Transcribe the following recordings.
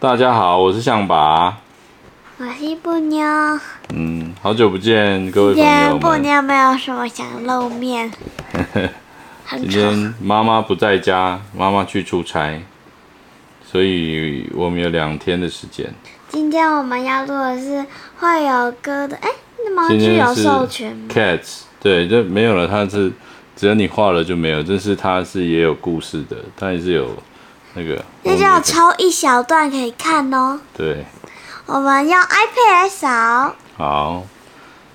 大家好，我是象拔，我是布妞。嗯，好久不见，各位朋友们。今天布妞没有什么想露面。今天妈妈不在家，妈妈去出差，所以我们有两天的时间。今天我们要录的是会有歌的，哎，那毛具有授权吗？Cats，对，就没有了，它是。只要你画了就没有，但是它是也有故事的，它也是有那个。那就要抽一小段可以看哦。对。我们用 iPad 来扫。好，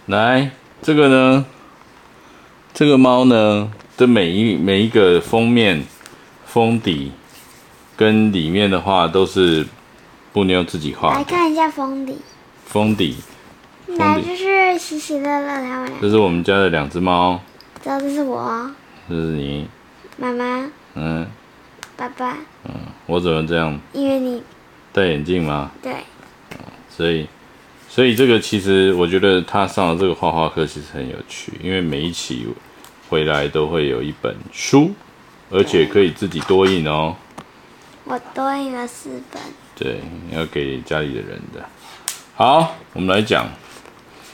来这个呢，这个猫呢的每一每一个封面、封底跟里面的话都是布妞自己画。来看一下封底。封底。来就是喜喜乐乐他们俩。这是我们家的两只猫。知道这是我，这是你，妈妈，嗯，爸爸，嗯，我怎么这样？因为你戴眼镜吗？对，所以，所以这个其实我觉得他上了这个画画课其实很有趣，因为每一期回来都会有一本书，而且可以自己多印哦。我多印了四本。对，要给家里的人的。好，我们来讲。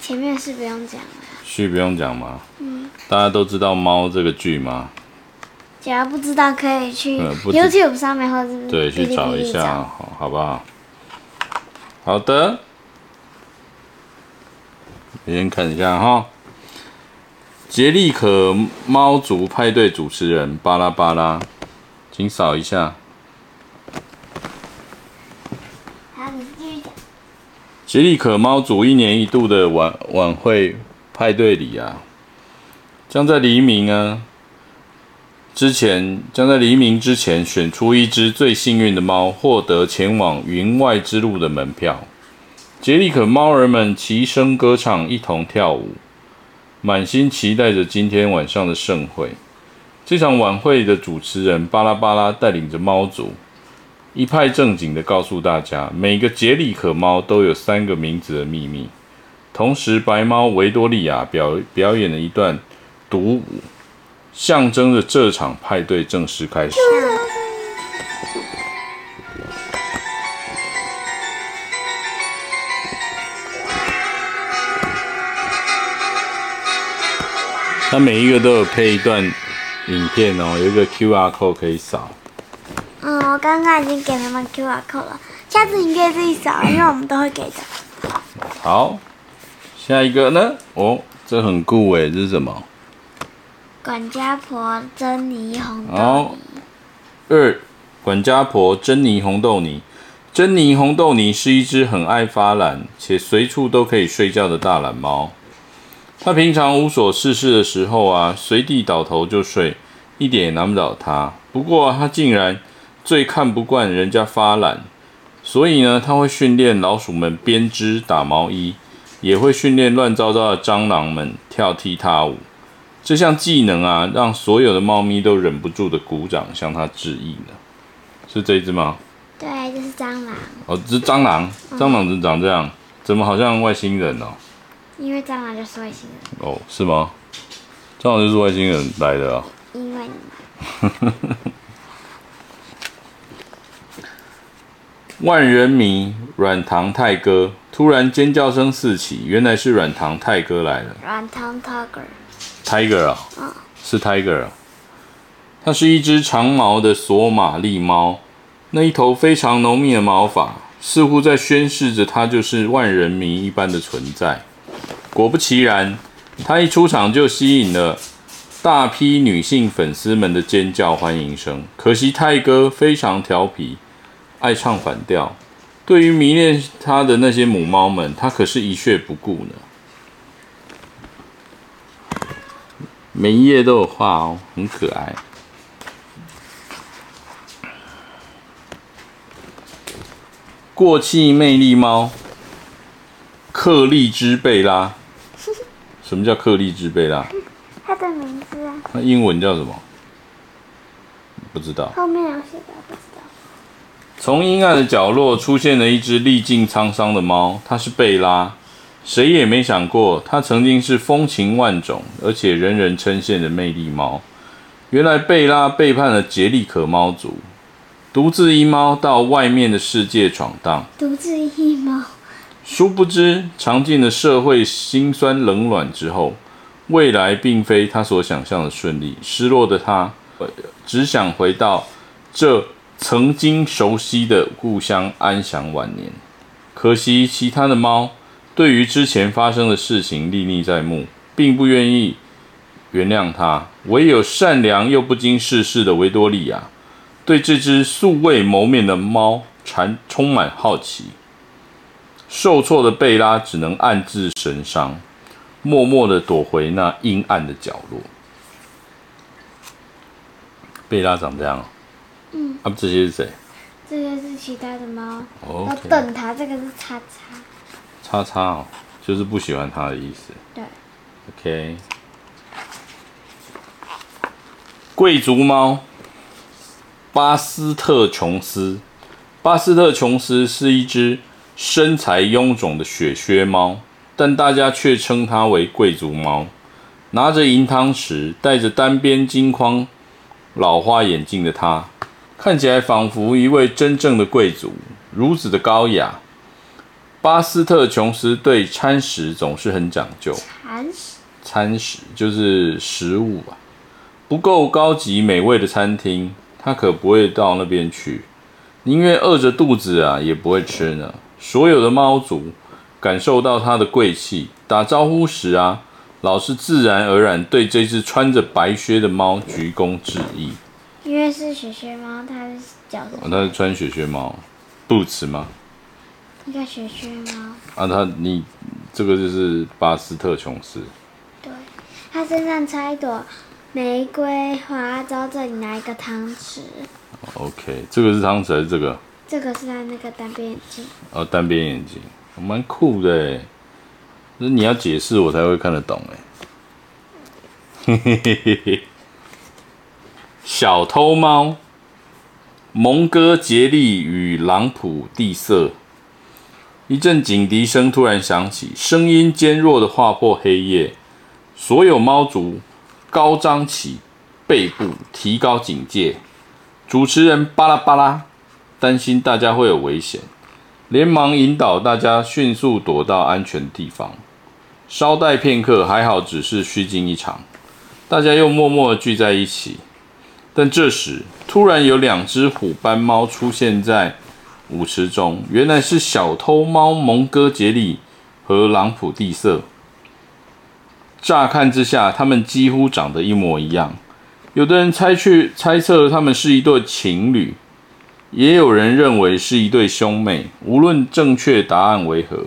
前面是不用讲了。序不用讲吗？嗯，大家都知道猫这个剧吗？假如不知道，可以去 YouTube 上面或者是对去找一下，好，好不好？好的，先看一下哈。杰利可猫族派对主持人巴拉巴拉，请扫一下。杰利可猫族一年一度的晚晚会。派对里啊，将在黎明啊之前，将在黎明之前选出一只最幸运的猫，获得前往云外之路的门票。杰利可猫儿们齐声歌唱，一同跳舞，满心期待着今天晚上的盛会。这场晚会的主持人巴拉巴拉带领着猫族，一派正经地告诉大家，每个杰利可猫都有三个名字的秘密。同时，白猫维多利亚表表演了一段独舞，象征着这场派对正式开始。它每一个都有配一段影片哦，有一个 QR code 可以扫。嗯，我刚刚已经给他们 QR code 了，下次你可以自己扫，因为我们都会给的。好。下一个呢？哦，这很酷诶，这是什么？管家婆珍妮红豆泥。二，管家婆珍妮红豆泥。珍妮红豆泥是一只很爱发懒且随处都可以睡觉的大懒猫。它平常无所事事的时候啊，随地倒头就睡，一点也难不倒它。不过它竟然最看不惯人家发懒，所以呢，它会训练老鼠们编织打毛衣。也会训练乱糟糟的蟑螂们跳踢踏舞，这项技能啊，让所有的猫咪都忍不住的鼓掌向它致意呢。是这一只吗？对，这是蟑螂。哦，这是蟑螂，蟑螂怎么长这样？怎么好像外星人哦？因为蟑螂就是外星人。哦，是吗？蟑螂就是外星人来的啊？因为你。万人迷软糖泰哥突然尖叫声四起，原来是软糖泰哥来了。软糖 Tiger，Tiger 啊，哦、是 Tiger 啊。它是一只长毛的索马利猫，那一头非常浓密的毛发，似乎在宣示着它就是万人迷一般的存在。果不其然，它一出场就吸引了大批女性粉丝们的尖叫欢迎声。可惜泰哥非常调皮。爱唱反调，对于迷恋他的那些母猫们，他可是一蹶不顾呢。每一页都有画哦，很可爱。过气魅力猫，克利之贝拉。什么叫克利之贝拉？它的名字啊。那英文叫什么？不知道。后面有写的。从阴暗的角落出现了一只历尽沧桑的猫，它是贝拉。谁也没想过，它曾经是风情万种而且人人称羡的魅力猫。原来贝拉背叛了杰利可猫族，独自一猫到外面的世界闯荡。独自一猫，殊不知尝尽了社会辛酸冷暖之后，未来并非他所想象的顺利。失落的他，只想回到这曾经熟悉的故乡安享晚年。可惜其他的猫对于之前发生的事情历历在目，并不愿意原谅他。唯有善良又不经世事的维多利亚，对这只素未谋面的猫产充满好奇。受挫的贝拉只能暗自神伤，默默的躲回那阴暗的角落。贝拉长这样，嗯，啊，这些是谁？这些是其他的猫，哦，要等它。这个是叉叉，叉叉哦，就是不喜欢它的意思。对，OK。贵族猫巴斯特琼斯，巴斯特琼斯是一只身材臃肿的雪靴猫，但大家却称它为贵族猫。拿着银汤匙，戴着单边金框老花眼镜的它，看起来仿佛一位真正的贵族，如此的高雅。巴斯特琼斯对餐食总是很讲究，餐食，餐食就是食物吧。不够高级美味的餐厅，他可不会到那边去，宁愿饿着肚子啊，也不会吃呢。所有的猫族感受到他的贵气，打招呼时啊，老是自然而然对这只穿着白靴的猫鞠躬致意。因为是雪靴猫，它是脚的。它是穿雪靴猫，boots 吗？那个雪靴猫。啊，他你这个就是巴斯特琼斯。对，他身上插一朵。玫瑰花，然后这里拿一个汤匙。OK，这个是汤匙还是这个？这个是他那个单边眼镜。哦，单边眼镜，蛮酷的诶。那你要解释我才会看得懂哎。嘿嘿嘿嘿嘿。小偷猫，蒙哥杰利与朗普蒂瑟。一阵警笛声突然响起，声音尖弱的划破黑夜。所有猫族。高张起背部，提高警戒。主持人巴拉巴拉，担心大家会有危险，连忙引导大家迅速躲到安全地方。稍待片刻，还好只是虚惊一场。大家又默默聚在一起。但这时，突然有两只虎斑猫出现在舞池中，原来是小偷猫蒙哥杰利和朗普蒂瑟。乍看之下，他们几乎长得一模一样。有的人猜去猜测他们是一对情侣，也有人认为是一对兄妹。无论正确答案为何，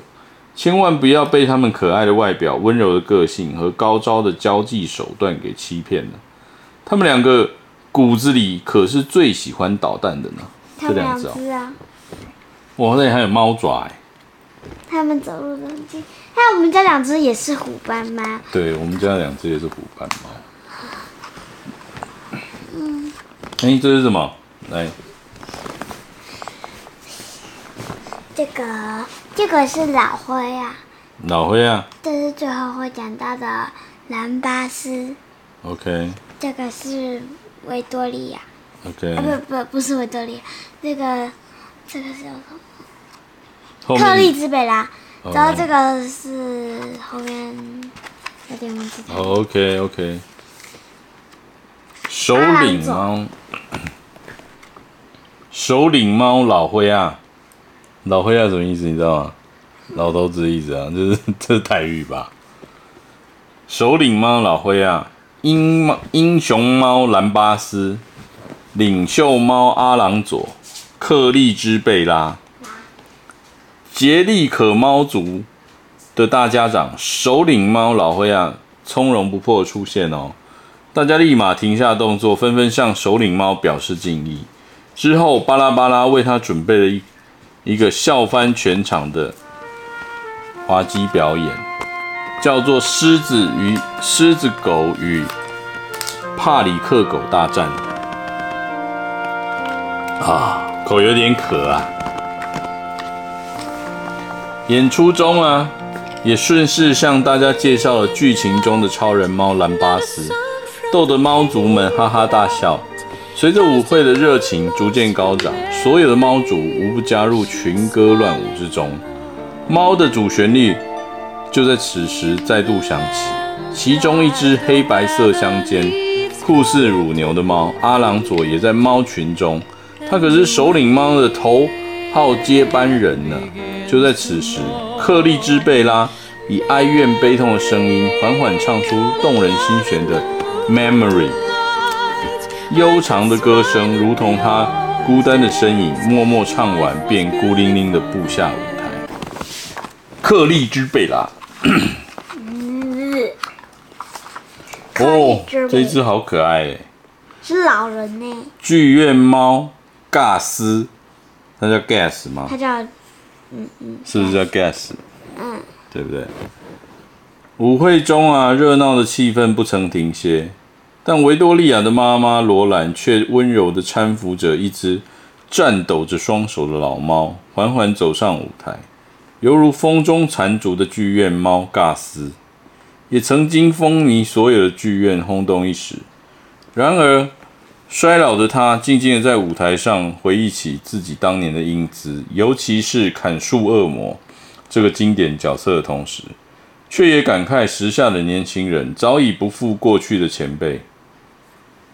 千万不要被他们可爱的外表、温柔的个性和高招的交际手段给欺骗了。他们两个骨子里可是最喜欢捣蛋的呢。这两只啊！哇，那里还有猫爪哎！他们走路都很近。那我们家两只也是虎斑猫。对，我们家两只也是虎斑猫。嗯。哎，这是什么？来。这个，这个是老灰啊。老灰啊。这是最后会讲到的兰巴斯。OK。这个是维多利亚。OK。啊，不不不是维多利亚，这个这个是什么？特利兹贝拉。然后这个是后面有点忘记。OK OK。首领猫，首领猫老灰啊，老灰啊什么意思？你知道吗？老头子的意思啊，这是 这是台语吧。首领猫老灰啊，英猫英雄猫兰巴斯，领袖猫阿朗佐，克利兹贝拉。杰利可猫族的大家长首领猫老灰啊，从容不迫出现哦，大家立马停下动作，纷纷向首领猫表示敬意。之后，巴拉巴拉为他准备了一一个笑翻全场的滑稽表演，叫做《狮子与狮子狗与帕里克狗大战》啊，口有点渴啊。演出中啊，也顺势向大家介绍了剧情中的超人猫兰巴斯，逗得猫族们哈哈大笑。随着舞会的热情逐渐高涨，所有的猫族无不加入群歌乱舞之中。猫的主旋律就在此时再度响起。其中一只黑白色相间、酷似乳牛的猫阿朗佐也在猫群中。他可是首领猫的头号接班人呢。就在此时，克利之贝拉以哀怨悲痛的声音缓缓唱出动人心弦的《Memory》。悠长的歌声如同他孤单的身影，默默唱完便孤零零的步下舞台。克利之贝拉，哦，这一只好可爱哎，是老人呢。剧院猫尬斯，它叫 Gas 吗？它叫，嗯嗯，是不是叫 Gas？嗯，对不对？舞会中啊，热闹的气氛不曾停歇。但维多利亚的妈妈罗兰却温柔地搀扶着一只颤抖着双手的老猫，缓缓走上舞台，犹如风中残烛的剧院猫尬斯，也曾经风靡所有的剧院，轰动一时。然而，衰老的他静静的在舞台上回忆起自己当年的英姿，尤其是砍树恶魔这个经典角色的同时，却也感慨时下的年轻人早已不复过去的前辈。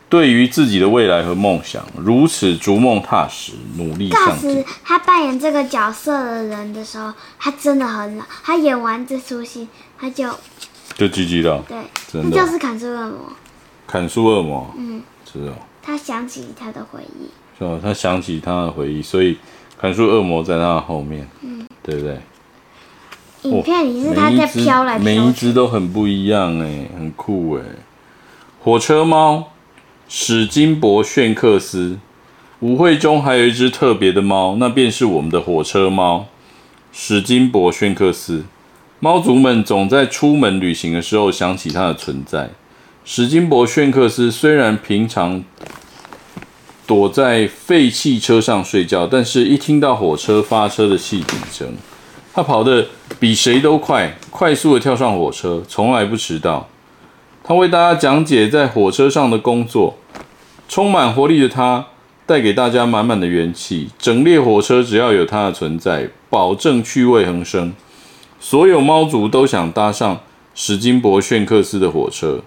对于自己的未来和梦想如此逐梦踏实，努力向前。他扮演这个角色的人的时候，他真的很老。他演完这出戏，他就就积极了。对，真的那就是砍树恶魔。砍树恶魔，嗯，是哦。他想起他的回忆。是哦，他想起他的回忆，所以砍树恶魔在他的后面，嗯，对不对？影片里是他在飘来飘去，每一只都很不一样哎，很酷哎。火车猫。史金伯炫克斯，舞会中还有一只特别的猫，那便是我们的火车猫史金伯炫克斯。猫族们总在出门旅行的时候想起它的存在。史金伯炫克斯虽然平常躲在废弃车上睡觉，但是一听到火车发车的汽笛声，他跑得比谁都快，快速地跳上火车，从来不迟到。他为大家讲解在火车上的工作，充满活力的他带给大家满满的元气。整列火车只要有他的存在，保证趣味横生。所有猫族都想搭上史金伯炫克斯的火车。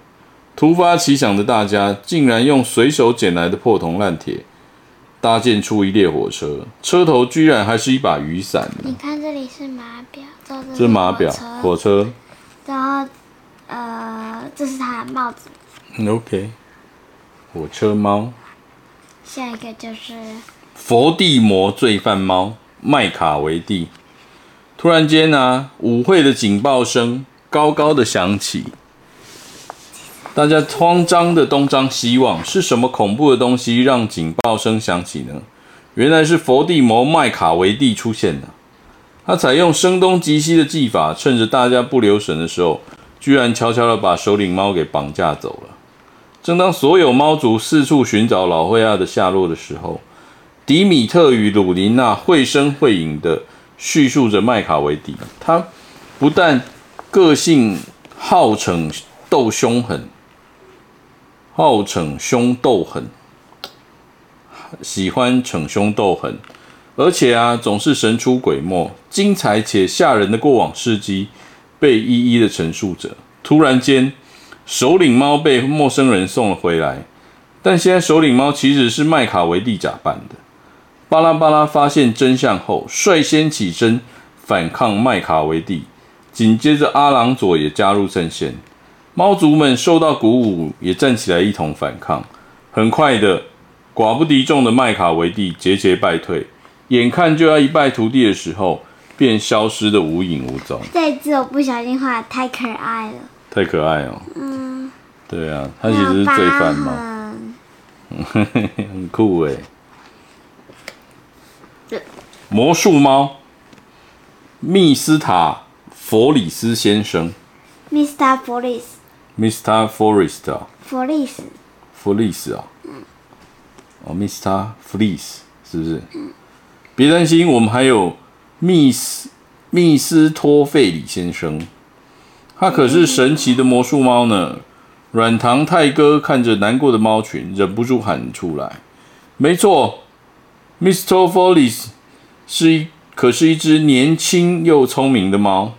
突发奇想的大家竟然用随手捡来的破铜烂铁搭建出一列火车，车头居然还是一把雨伞。你看这里是码表，这是码表，火车。然后。呃，这是他的帽子。OK，火车猫。下一个就是佛地魔罪犯猫麦卡维蒂。突然间呢、啊，舞会的警报声高高的响起，大家慌张的东张西望，是什么恐怖的东西让警报声响起呢？原来是佛地魔麦卡维蒂出现了。他采用声东击西的技法，趁着大家不留神的时候。居然悄悄地把首领猫给绑架走了。正当所有猫族四处寻找老灰亚的下落的时候，迪米特与鲁琳娜绘声绘影地叙述着麦卡维蒂。他不但个性好逞斗凶狠，好逞凶斗狠，喜欢逞凶斗狠，而且啊，总是神出鬼没，精彩且吓人的过往事迹。被一一的陈述着。突然间，首领猫被陌生人送了回来，但现在首领猫其实是麦卡维蒂假扮的。巴拉巴拉发现真相后，率先起身反抗麦卡维蒂。紧接着，阿朗佐也加入阵线。猫族们受到鼓舞，也站起来一同反抗。很快的，寡不敌众的麦卡维蒂节节败退，眼看就要一败涂地的时候。便消失的无影无踪。这次我不小心画的太可爱了。太可爱哦。嗯。对啊，它其实是罪犯嘛。很酷哎。魔术猫，密斯塔弗里斯先生。Mr. Forest。Mr. Forest 啊。Forest。Forest 啊。嗯。哦，Mr. Fleece 是不是？嗯。别担心，我们还有。密斯密斯托费里先生，他可是神奇的魔术猫呢。软糖泰哥看着难过的猫群，忍不住喊出来：“没错，Mephistopheles 是一，可是一只年轻又聪明的猫，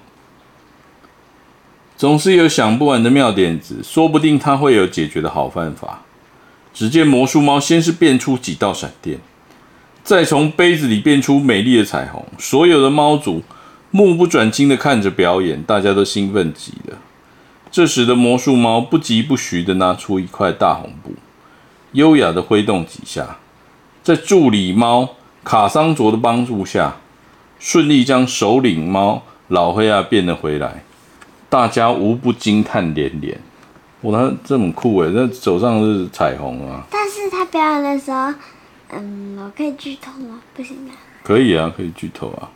总是有想不完的妙点子，说不定它会有解决的好办法。只见魔术猫先是变出几道闪电，再从杯子里变出美丽的彩虹，所有的猫族目不转睛地看着表演，大家都兴奋极了。这时的魔术猫不疾不徐地拿出一块大红布，优雅地挥动几下，在助理猫卡桑卓的帮助下，顺利将首领猫老黑亚变了回来。大家无不惊叹连连。哇，他这么酷哎，那手上是彩虹啊！但是他表演的时候，嗯，我可以剧透吗？不行啊。可以啊，可以剧透啊。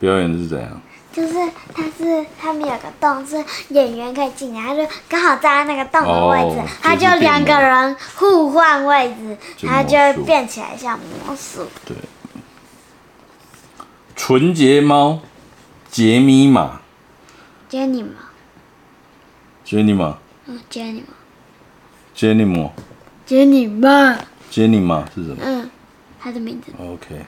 表演的是怎样？就是他是他们有个洞，是演员可以进来，他就刚好站在那个洞的位置，哦、他就两个人互换位置，他就会变起来像魔术。对。纯洁猫，杰米玛。杰尼玛。杰尼玛。嗯，杰尼玛。杰尼玛。杰尼玛。杰尼玛是什么？嗯，他的名字。OK。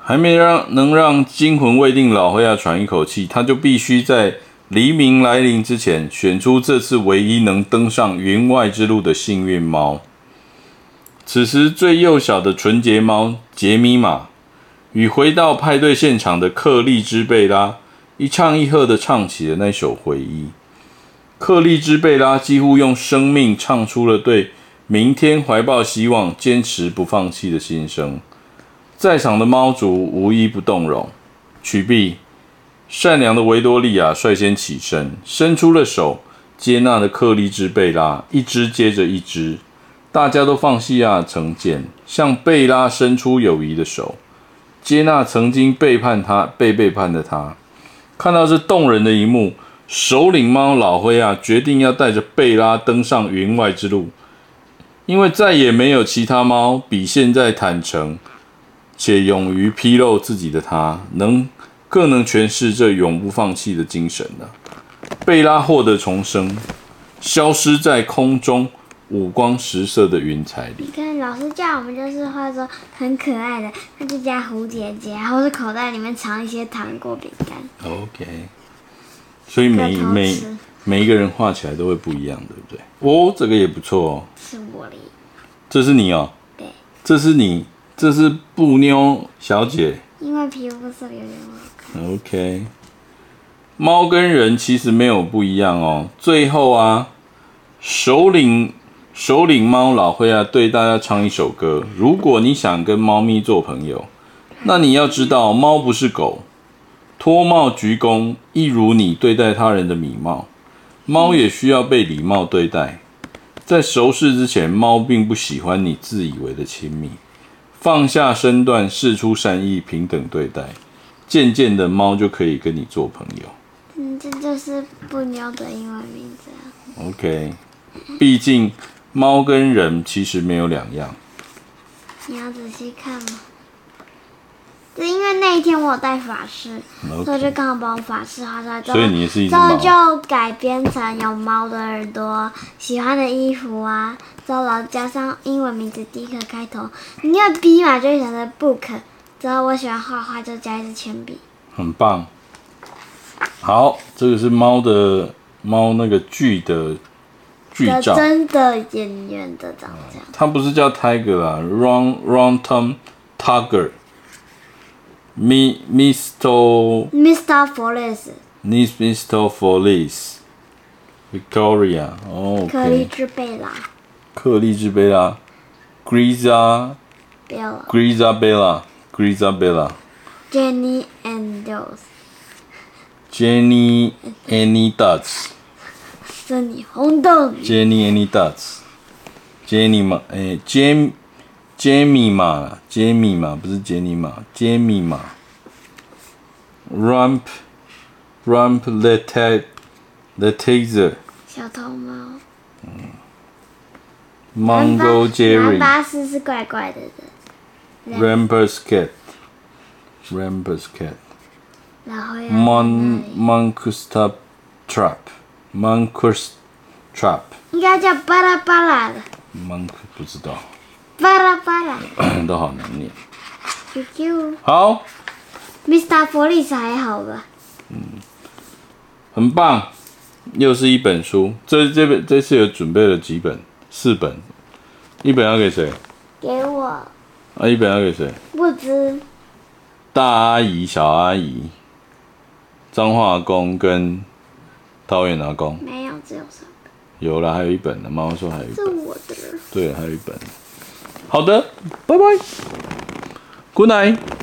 还没让能让惊魂未定老黑亚喘一口气，他就必须在黎明来临之前选出这次唯一能登上云外之路的幸运猫。此时，最幼小的纯洁猫杰米玛与回到派对现场的克利兹贝拉一唱一和的唱起了那首回忆。克利兹贝拉几乎用生命唱出了对明天怀抱希望、坚持不放弃的心声。在场的猫族无一不动容。曲毕，善良的维多利亚率先起身，伸出了手，接纳了克利兹贝拉，一只接着一只，大家都放下成见，向贝拉伸出友谊的手，接纳曾经背叛他、被背叛的他。看到这动人的一幕，首领猫老灰啊，决定要带着贝拉登上云外之路，因为再也没有其他猫比现在坦诚。且勇于披露自己的他，能更能诠释这永不放弃的精神了。贝拉获得重生，消失在空中五光十色的云彩里。你看，老师叫我们就是画说很可爱的，那就加蝴蝶结，或是口袋里面藏一些糖果饼干。OK，所以每每每一个人画起来都会不一样，对不对？哦，这个也不错哦。是我哩。这是你哦。对。这是你。这是布妞小姐，因为皮肤色有点好看。OK，猫跟人其实没有不一样哦。最后啊，首领首领猫老灰啊，对大家唱一首歌。如果你想跟猫咪做朋友，那你要知道，猫不是狗，脱帽鞠躬，一如你对待他人的礼貌，猫也需要被礼貌对待。在熟识之前，猫并不喜欢你自以为的亲密。放下身段，示出善意，平等对待，渐渐的，猫就可以跟你做朋友。嗯，这就是布妞的英文名字啊。OK，毕竟猫跟人其实没有两样。你要仔细看吗？就因为那一天我有带发饰，okay. 所以就刚好把我法式画出来，所以你也是一只猫。之后就改编成有猫的耳朵、喜欢的衣服啊，之后然后加上英文名字第一个开头，你要 B 嘛就会想着 book，之后我喜欢画画就加一支铅笔。很棒。好，这个是猫的猫那个剧的剧照，真的演员的长相。它不是叫 Tiger 啦，Ron Ron Tom Tiger。Mi Mister Mister Forles Mister Forles Victoria 哦，克利兹贝拉，克利兹贝拉，Griza Bella，Griza Bella，Griza Bella，Jenny and Dots，Jenny Any Dots，是霓虹灯，Jenny Any Dots，Jenny 嘛，诶，Jen。杰米玛啦，杰米玛不是杰尼玛，杰米玛。Rump Rump Leta Letaser 小头猫。嗯。Mongo Jerry。巴斯是怪怪的人。Rambus Cat。Rambus Cat。然后要。Mon Monkusta Trap。Monkus Trap。应该叫巴拉巴拉的。Monk 不知道。巴拉巴拉都好难念。，QQ。好，Mr. 佛利斯还好吧？嗯很棒，又是一本书。这这本这次有准备了几本？四本，一本要给谁？给我，啊，一本要给谁？不知大阿姨、小阿姨、彰化阿公跟桃园阿公。没有，只有三个。有了，还有一本呢。妈妈说还有一是本。我的。对，还有一本。好的，拜拜，Good night。